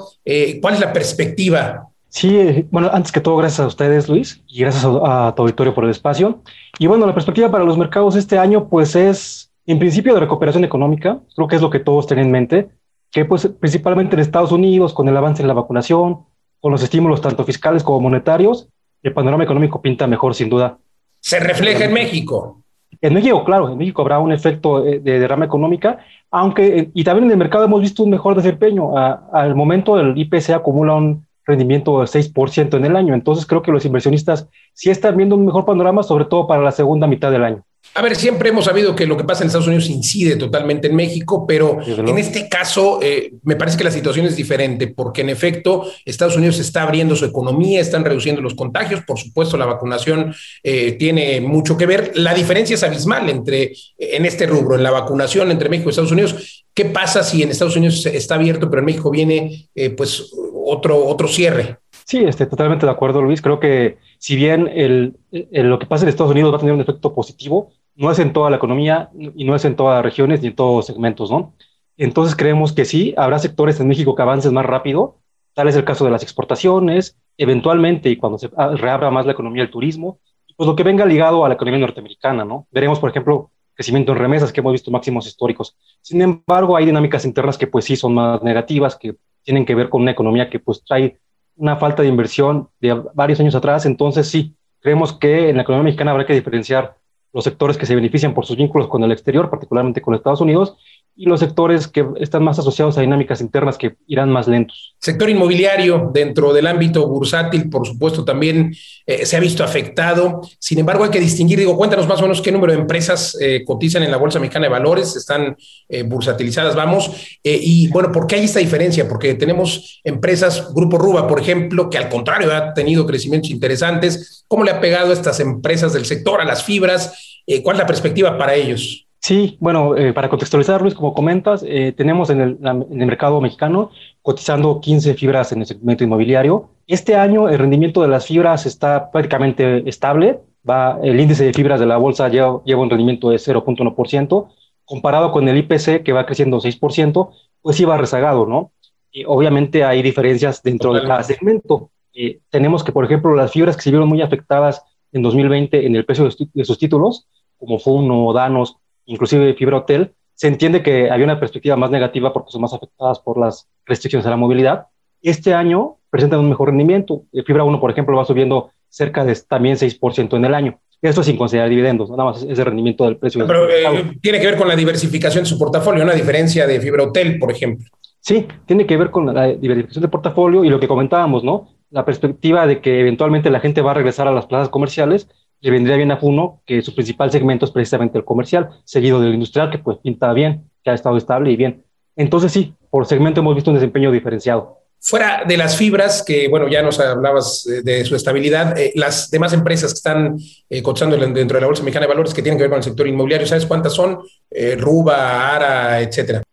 [SPEAKER 3] ¿Cuál es la perspectiva
[SPEAKER 7] Sí, bueno, antes que todo, gracias a ustedes, Luis, y gracias a, tu auditorio por el espacio. Y bueno, la perspectiva para los mercados este año, pues es en principio de recuperación económica, creo que es lo que todos tienen en mente, que pues principalmente en Estados Unidos, con el avance en la vacunación, con los estímulos tanto fiscales como monetarios, el panorama económico pinta mejor, sin duda.
[SPEAKER 3] ¿Se refleja en México?
[SPEAKER 7] En México, claro, en México habrá un efecto eh, de derrama económica, aunque, eh, y también en el mercado hemos visto un mejor desempeño. al momento el IPC acumula un rendimiento del 6% en el año. Entonces creo que los inversionistas sí están viendo un mejor panorama, sobre todo para la segunda mitad del año.
[SPEAKER 3] A ver, siempre hemos sabido que lo que pasa en Estados Unidos incide totalmente en México, pero en este caso eh, me parece que la situación es diferente, porque en efecto Estados Unidos está abriendo su economía, están reduciendo los contagios, por supuesto la vacunación eh, tiene mucho que ver. La diferencia es abismal entre en este rubro, en la vacunación entre México y Estados Unidos. ¿Qué pasa si en Estados Unidos está abierto, pero en México viene eh, pues otro, otro cierre?
[SPEAKER 7] Sí, estoy totalmente de acuerdo, Luis. Creo que si bien el, lo que pasa en Estados Unidos va a tener un efecto positivo, no es en toda la economía y no es en todas las regiones ni en todos los segmentos, ¿no? Entonces creemos que sí, habrá sectores en México que avancen más rápido, tal es el caso de las exportaciones, eventualmente y cuando se reabra más la economía del turismo, pues lo que venga ligado a la economía norteamericana, ¿no? Veremos, por ejemplo, crecimiento en remesas, que hemos visto máximos históricos. Sin embargo, hay dinámicas internas que pues sí son más negativas, que tienen que ver con una economía que pues trae una falta de inversión de varios años atrás, entonces sí, creemos que en la economía mexicana habrá que diferenciar los sectores que se benefician por sus vínculos con el exterior, particularmente con Estados Unidos, y los sectores que están más asociados a dinámicas internas que irán más lentos.
[SPEAKER 3] Sector inmobiliario dentro del ámbito bursátil, por supuesto, también eh, se ha visto afectado. Sin embargo, hay que distinguir, digo, cuéntanos más o menos qué número de empresas eh, cotizan en la Bolsa Mexicana de Valores, están eh, bursatilizadas, vamos. y bueno, ¿por qué hay esta diferencia? Porque tenemos empresas, Grupo Ruba, por ejemplo, que al contrario ha tenido crecimientos interesantes. ¿Cómo le ha pegado a estas empresas del sector, a las fibras? ¿Cuál es la perspectiva para ellos?
[SPEAKER 7] Sí, bueno, eh, para contextualizar, Luis, como comentas, eh, tenemos en el, en el, mercado mexicano cotizando 15 fibras en el segmento inmobiliario. Este año el rendimiento de las fibras está prácticamente estable. Va, el índice de fibras de la bolsa lleva, lleva un rendimiento de 0.1%, comparado con el IPC que va creciendo 6%, pues sí va rezagado, ¿no? Y obviamente hay diferencias dentro de cada segmento. Eh, tenemos que, por ejemplo, las fibras que se vieron muy afectadas en 2020 en el precio de, de sus títulos, como Funo, Danos, inclusive Fibra Hotel, se entiende que había una perspectiva más negativa porque son más afectadas por las restricciones a la movilidad. Este año presentan un mejor rendimiento. Fibra 1, por ejemplo, va subiendo cerca de también 6% en el año. Esto sin considerar dividendos, nada más ese rendimiento del precio.
[SPEAKER 3] Pero eh, tiene que ver con la diversificación de su portafolio, una diferencia de Fibra Hotel, por ejemplo.
[SPEAKER 7] Sí, tiene que ver con la diversificación del portafolio y lo que comentábamos, ¿no? La perspectiva de que eventualmente la gente va a regresar a las plazas comerciales le vendría bien a Funo que su principal segmento es precisamente el comercial, seguido del industrial, que pues pinta bien, que ha estado estable y bien. Entonces sí, por segmento hemos visto un desempeño diferenciado.
[SPEAKER 3] Fuera de las fibras, que bueno, ya nos hablabas de su estabilidad, eh, las demás empresas que están eh, cotizando dentro de la Bolsa Mexicana de Valores que tienen que ver con el sector inmobiliario, ¿sabes cuántas son? Eh, Ruba, Ara, etcétera.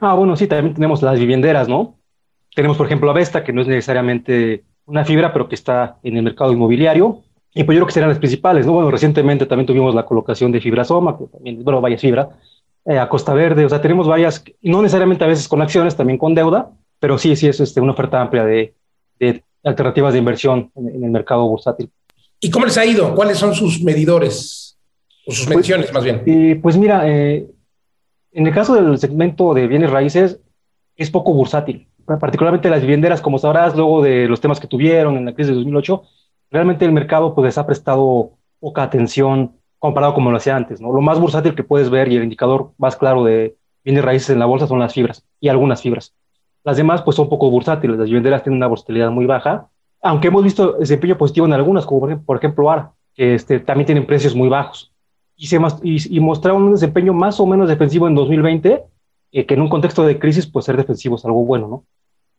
[SPEAKER 7] Ah, bueno, sí, también tenemos las vivienderas, ¿no? Tenemos, por ejemplo, Avesta, que no es necesariamente una fibra, pero que está en el mercado inmobiliario. Y pues yo creo que serán las principales, ¿no? Bueno, recientemente también tuvimos la colocación de Fibrasoma, que también, bueno, varias fibra, eh, a Costa Verde, o sea, tenemos varias, no necesariamente a veces con acciones, también con deuda, pero sí, sí es este, una oferta amplia de, de alternativas de inversión en, el mercado bursátil.
[SPEAKER 3] ¿Y cómo les ha ido? ¿Cuáles son sus medidores? O sus pues, mediciones, más bien.
[SPEAKER 7] Eh, pues mira, eh, en el caso del segmento de bienes raíces, es poco bursátil. Particularmente las vivienderas, como sabrás, luego de los temas que tuvieron en la crisis de 2008, realmente el mercado pues ha prestado poca atención comparado como lo hacía antes, ¿no? Lo más bursátil que puedes ver y el indicador más claro de bienes raíces en la bolsa son las fibras y algunas fibras. Las demás pues son poco bursátiles, las vivienderas tienen una volatilidad muy baja, aunque hemos visto desempeño positivo en algunas, como por ejemplo ARA, que este, también tienen precios muy bajos. Y, se, y, y mostraron un desempeño más o menos defensivo en 2020, eh, que en un contexto de crisis pues ser defensivo es algo bueno, ¿no?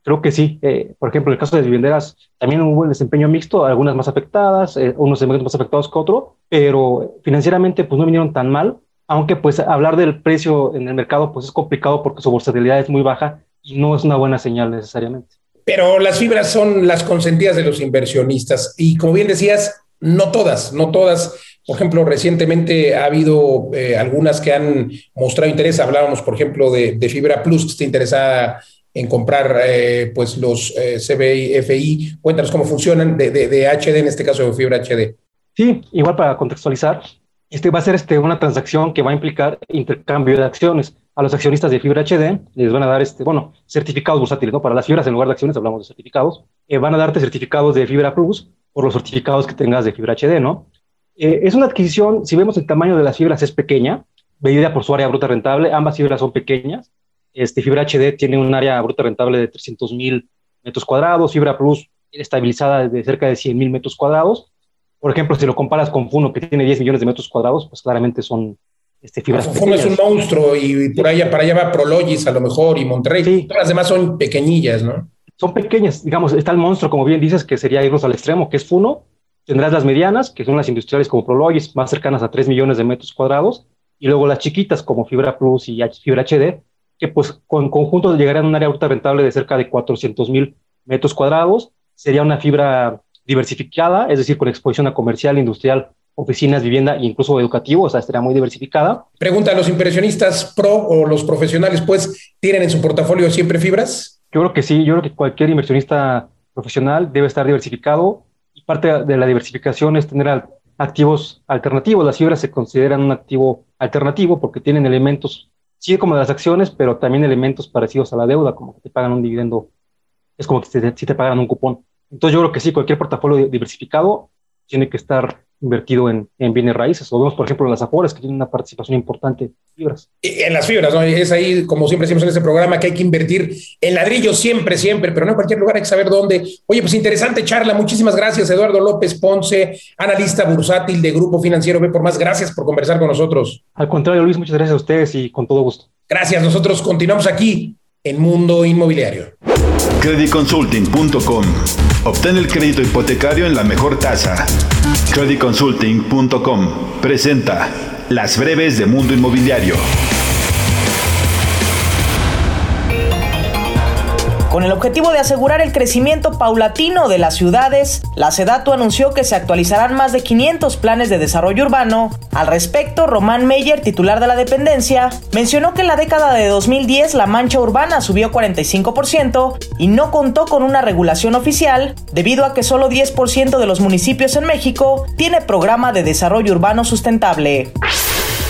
[SPEAKER 7] Creo que sí. Eh, por ejemplo, en el caso de vivienderas, también hubo un desempeño mixto, algunas más afectadas, eh, unos segmentos más afectados que otros, pero financieramente pues no vinieron tan mal, aunque pues hablar del precio en el mercado pues es complicado porque su volatilidad es muy baja y no es una buena señal necesariamente.
[SPEAKER 3] Pero las fibras son las consentidas de los inversionistas y como bien decías, no todas, no todas. Por ejemplo, recientemente ha habido eh, algunas que han mostrado interés. Hablábamos, por ejemplo, de, de Fibra Plus, que está interesada en comprar eh, pues los eh, CBI, FI. Cuéntanos cómo funcionan de, de, HD, en este caso de fibra HD.
[SPEAKER 7] Sí, igual para contextualizar, este va a ser este, una transacción que va a implicar intercambio de acciones. A los accionistas de fibra HD les van a dar, este, bueno, certificados bursátiles, ¿no? Para las fibras en lugar de acciones hablamos de certificados. Eh, van a darte certificados de fibra plus por los certificados que tengas de fibra HD, ¿no? es una adquisición, si vemos el tamaño de las fibras es pequeña, medida por su área bruta rentable, ambas fibras son pequeñas, este, Fibra HD tiene un área bruta rentable de 300 mil metros cuadrados, Fibra Plus estabilizada de cerca de 100 mil metros cuadrados. Por ejemplo, si lo comparas con Funo, que tiene 10 millones de metros cuadrados, pues claramente son este, fibras.
[SPEAKER 3] Funo es un monstruo y por allá para allá va Prologis a lo mejor y Monterrey. Todas las demás son pequeñillas, ¿no?
[SPEAKER 7] Son pequeñas, digamos, está el monstruo, como bien dices, que sería irnos al extremo, que es Funo. Tendrás las medianas, que son las industriales como Prologis, más cercanas a 3 millones de metros cuadrados, y luego las chiquitas como Fibra Plus y Fibra HD, que pues con conjunto llegarían a un área bruta rentable de cerca de 400 mil metros cuadrados. Sería una fibra diversificada, es decir, con exposición a comercial, industrial, oficinas, vivienda e incluso educativo, o sea, estaría muy diversificada.
[SPEAKER 3] Pregunta, ¿los inversionistas pro o los profesionales pues tienen en su portafolio siempre fibras?
[SPEAKER 7] Yo creo que sí, yo creo que cualquier inversionista profesional debe estar diversificado y parte de la diversificación es tener activos alternativos. Las fibras se consideran un activo alternativo porque tienen elementos, sí como de las acciones, pero también elementos parecidos a la deuda, como que te pagan un dividendo, es como que si te, si te pagan un cupón. Entonces yo creo que sí, cualquier portafolio diversificado tiene que estar invertido en, en, bienes raíces. Lo vemos, por ejemplo, en las Afores, que tienen una participación importante en fibras.
[SPEAKER 3] En las fibras, ¿no? Es ahí, como siempre decimos en este programa, que hay que invertir en ladrillos siempre, siempre, pero no en cualquier lugar, hay que saber dónde. Oye, pues interesante charla. Muchísimas gracias, Eduardo López Ponce, analista bursátil de Grupo Financiero B por más. Gracias por conversar con nosotros.
[SPEAKER 7] Al contrario, Luis, muchas gracias a ustedes y con todo gusto.
[SPEAKER 3] Gracias. Nosotros continuamos aquí en Mundo Inmobiliario.
[SPEAKER 2] Creditconsulting.com. Obtén el crédito hipotecario en la mejor tasa. Creditconsulting.com presenta Las breves de Mundo Inmobiliario.
[SPEAKER 8] Con el objetivo de asegurar el crecimiento paulatino de las ciudades, la SEDATU anunció que se actualizarán más de 500 planes de desarrollo urbano. Al respecto, Román Meyer, titular de la dependencia, mencionó que en la década de 2010 la mancha urbana subió 45% y no contó con una regulación oficial debido a que solo 10% de los municipios en México tiene programa de desarrollo urbano sustentable.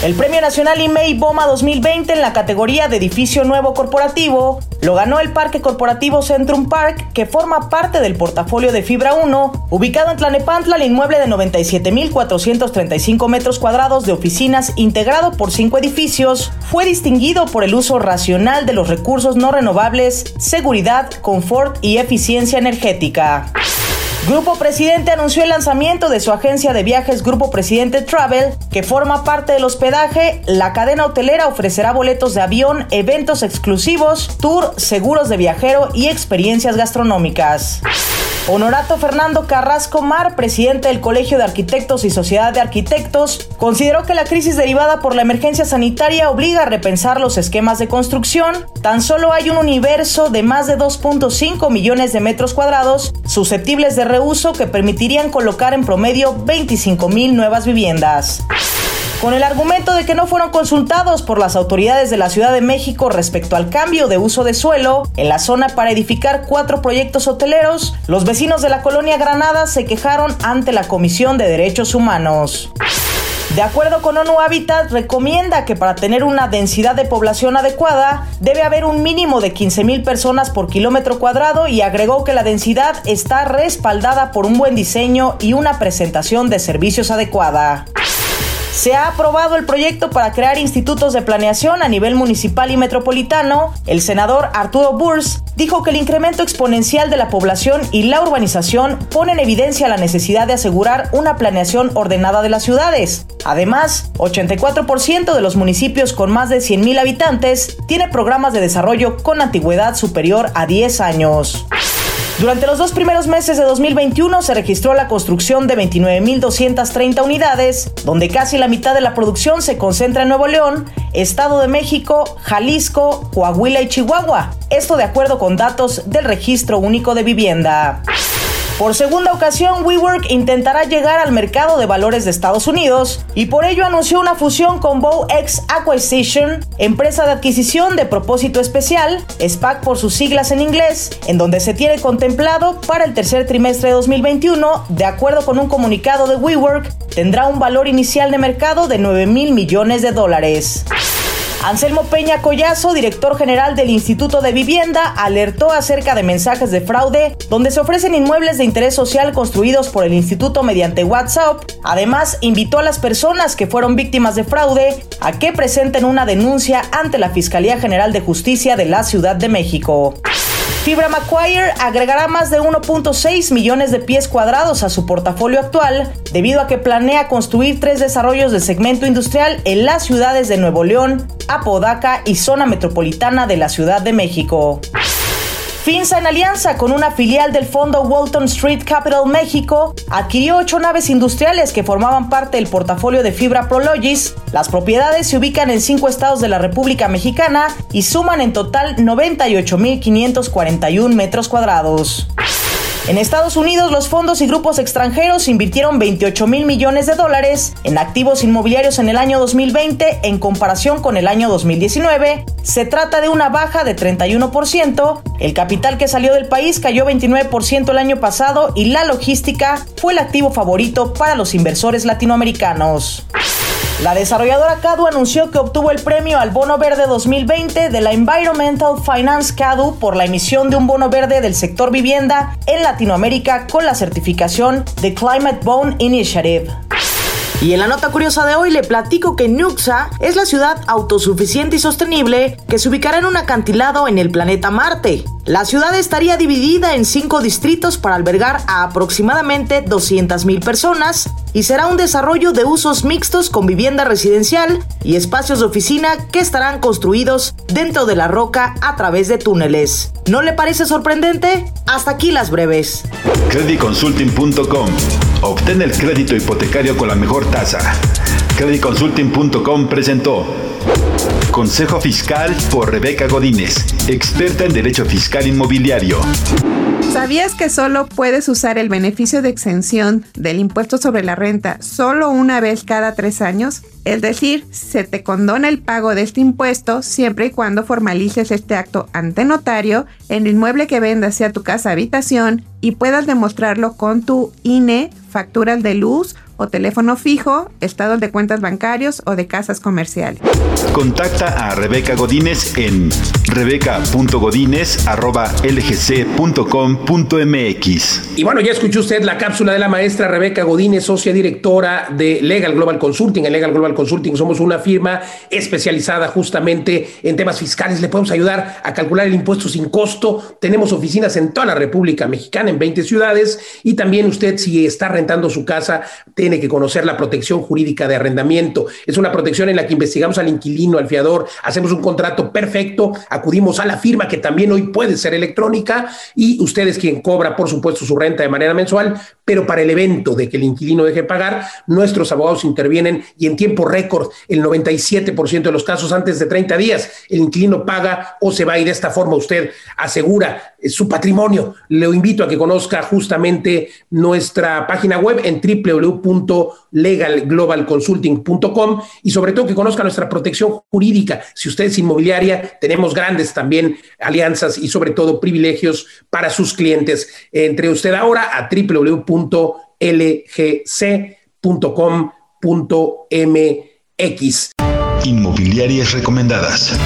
[SPEAKER 8] El Premio Nacional IMEI BOMA 2020 en la categoría de edificio nuevo corporativo lo ganó el Parque Corporativo Centrum Park, que forma parte del portafolio de Fibra 1, ubicado en Tlanepantla, el inmueble de 97.435 metros cuadrados de oficinas integrado por cinco edificios, fue distinguido por el uso racional de los recursos no renovables, seguridad, confort y eficiencia energética. Grupo Presidente anunció el lanzamiento de su agencia de viajes Grupo Presidente Travel, que forma parte del hospedaje. La cadena hotelera ofrecerá boletos de avión, eventos exclusivos, tour, seguros de viajero y experiencias gastronómicas. Honorato Fernando Carrasco Mar, presidente del Colegio de Arquitectos y Sociedad de Arquitectos, consideró que la crisis derivada por la emergencia sanitaria obliga a repensar los esquemas de construcción. Tan solo hay un universo de más de 2.5 millones de metros cuadrados susceptibles de reuso que permitirían colocar en promedio 25 mil nuevas viviendas con el argumento de que no fueron consultados por las autoridades de la Ciudad de México respecto al cambio de uso de suelo en la zona para edificar cuatro proyectos hoteleros, los vecinos de la colonia Granada se quejaron ante la Comisión de Derechos Humanos. De acuerdo con ONU Habitat, recomienda que para tener una densidad de población adecuada debe haber un mínimo de 15.000 personas por kilómetro cuadrado y agregó que la densidad está respaldada por un buen diseño y una presentación de servicios adecuada. Se ha aprobado el proyecto para crear institutos de planeación a nivel municipal y metropolitano. El senador Arturo Burs dijo que el incremento exponencial de la población y la urbanización pone en evidencia la necesidad de asegurar una planeación ordenada de las ciudades. Además, 84% de los municipios con más de 100.000 habitantes tiene programas de desarrollo con antigüedad superior a 10 años. Durante los dos primeros meses de 2021 se registró la construcción de 29.230 unidades, donde casi la mitad de la producción se concentra en Nuevo León, Estado de México, Jalisco, Coahuila y Chihuahua. Esto de acuerdo con datos del Registro Único de Vivienda. Por segunda ocasión, WeWork intentará llegar al mercado de valores de Estados Unidos y por ello anunció una fusión con BowX Acquisition, empresa de adquisición de propósito especial, SPAC por sus siglas en inglés, en donde se tiene contemplado para el tercer trimestre de 2021, de acuerdo con un comunicado de WeWork, tendrá un valor inicial de mercado de 9 mil millones de dólares. Anselmo Peña Collazo, director general del Instituto de Vivienda, alertó acerca de mensajes de fraude donde se ofrecen inmuebles de interés social construidos por el instituto mediante WhatsApp. Además, invitó a las personas que fueron víctimas de fraude a que presenten una denuncia ante la Fiscalía General de Justicia de la Ciudad de México. Fibra Macquarie agregará más de 1.6 millones de pies cuadrados a su portafolio actual debido a que planea construir tres desarrollos de segmento industrial en las ciudades de Nuevo León, Apodaca y zona metropolitana de la Ciudad de México. Finza, en alianza con una filial del fondo Walton Street Capital México, adquirió ocho naves industriales que formaban parte del portafolio de Fibra Prologis. Las propiedades se ubican en cinco estados de la República Mexicana y suman en total 98.541 metros cuadrados. En Estados Unidos, los fondos y grupos extranjeros invirtieron 28 mil millones de dólares en activos inmobiliarios en el año 2020 en comparación con el año 2019. Se trata de una baja de 31%. El capital que salió del país cayó 29% el año pasado y la logística fue el activo favorito para los inversores latinoamericanos. La desarrolladora CADU anunció que obtuvo el premio al Bono Verde 2020 de la Environmental Finance CADU por la emisión de un bono verde del sector vivienda en Latinoamérica con la certificación de Climate Bond Initiative. Y en la nota curiosa de hoy le platico que Nuxa es la ciudad autosuficiente y sostenible que se ubicará en un acantilado en el planeta Marte. La ciudad estaría dividida en cinco distritos para albergar a aproximadamente 200.000 personas y será un desarrollo de usos mixtos con vivienda residencial y espacios de oficina que estarán construidos dentro de la roca a través de túneles. ¿No le parece sorprendente? Hasta aquí las breves.
[SPEAKER 2] Creditconsulting.com. Obtén el crédito hipotecario con la mejor tasa. Creditconsulting.com presentó Consejo Fiscal por Rebeca Godínez, experta en Derecho Fiscal Inmobiliario.
[SPEAKER 9] ¿Sabías que solo puedes usar el beneficio de exención del impuesto sobre la renta solo una vez cada tres años? Es decir, se te condona el pago de este impuesto siempre y cuando formalices este acto ante notario en el inmueble que vendas sea tu casa habitación y puedas demostrarlo con tu INE, facturas de luz o teléfono fijo, estados de cuentas bancarios o de casas comerciales.
[SPEAKER 2] Contacta a Rebeca Godínez en rebeca.godínez.lgc.com.mx.
[SPEAKER 3] Y bueno, ya escuchó usted la cápsula de la maestra Rebeca Godínez, socia directora de Legal Global Consulting. En Legal Global Consulting somos una firma especializada justamente en temas fiscales. Le podemos ayudar a calcular el impuesto sin costo. Tenemos oficinas en toda la República Mexicana, en 20 ciudades. Y también usted, si está rentando su casa, tiene que conocer la protección jurídica de arrendamiento. Es una protección en la que investigamos al inquilino, al fiador, hacemos un contrato perfecto, acudimos a la firma que también hoy puede ser electrónica y usted es quien cobra, por supuesto, su renta de manera mensual, pero para el evento de que el inquilino deje pagar, nuestros abogados intervienen y en tiempo récord, el 97% de los casos antes de 30 días, el inquilino paga o se va y de esta forma usted asegura su patrimonio. Le invito a que conozca justamente nuestra página web en www.legalglobalconsulting.com y sobre todo que conozca nuestra protección jurídica. Si usted es inmobiliaria, tenemos también alianzas y sobre todo privilegios para sus clientes. Entre usted ahora a www.lgc.com.mx.
[SPEAKER 2] Inmobiliarias recomendadas.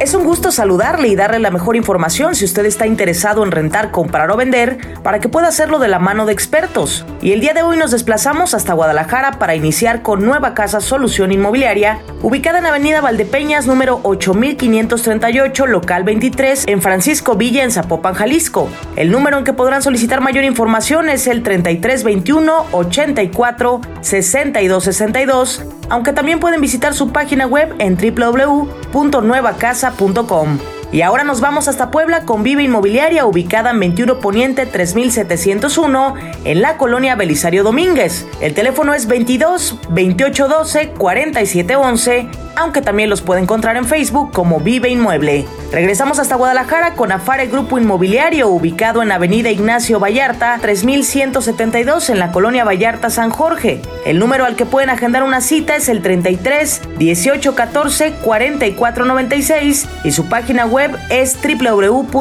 [SPEAKER 8] Es un gusto saludarle y darle la mejor información si usted está interesado en rentar, comprar o vender para que pueda hacerlo de la mano de expertos. Y el día de hoy nos desplazamos hasta Guadalajara para iniciar con Nueva Casa Solución Inmobiliaria, ubicada en Avenida Valdepeñas número 8538, local 23, en Francisco Villa, en Zapopan, Jalisco. El número en que podrán solicitar mayor información es el 3321 84 6262 aunque también pueden visitar su página web en www.nuevacasa.com. Y ahora nos vamos hasta Puebla con Viva Inmobiliaria, ubicada en 21 Poniente 3701, en la colonia Belisario Domínguez. El teléfono es 22 2812 4711, aunque también los puede encontrar en Facebook como Vive Inmueble. Regresamos hasta Guadalajara con Afare Grupo Inmobiliario, ubicado en Avenida Ignacio Vallarta 3172, en la colonia Vallarta San Jorge. El número al que pueden agendar una cita es el 33 1814 4496 y su página web es www.afare.mx.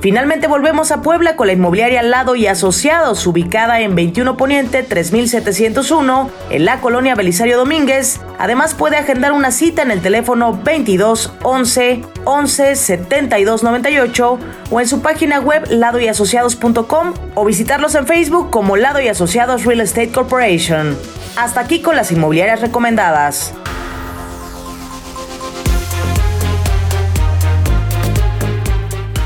[SPEAKER 8] Finalmente volvemos a Puebla con la inmobiliaria Lado y Asociados, ubicada en 21 Poniente 3701, en la colonia Belisario Domínguez. Además puede agendar una cita en el teléfono 22 11 11 72 98 o en su página web ladoyasociados.com o visitarlos en Facebook como Lado y Asociados Real Estate Corporation. Hasta aquí con las inmobiliarias recomendadas.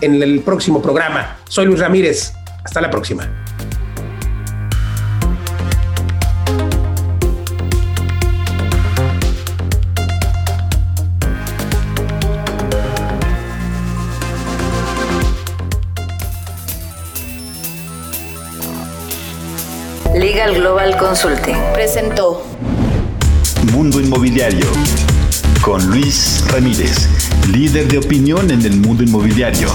[SPEAKER 3] en el próximo programa. Soy Luis Ramírez. Hasta la próxima.
[SPEAKER 1] Legal Global Consulting presentó
[SPEAKER 2] Mundo Inmobiliario con Luis Ramírez, líder de opinión en el mundo inmobiliario.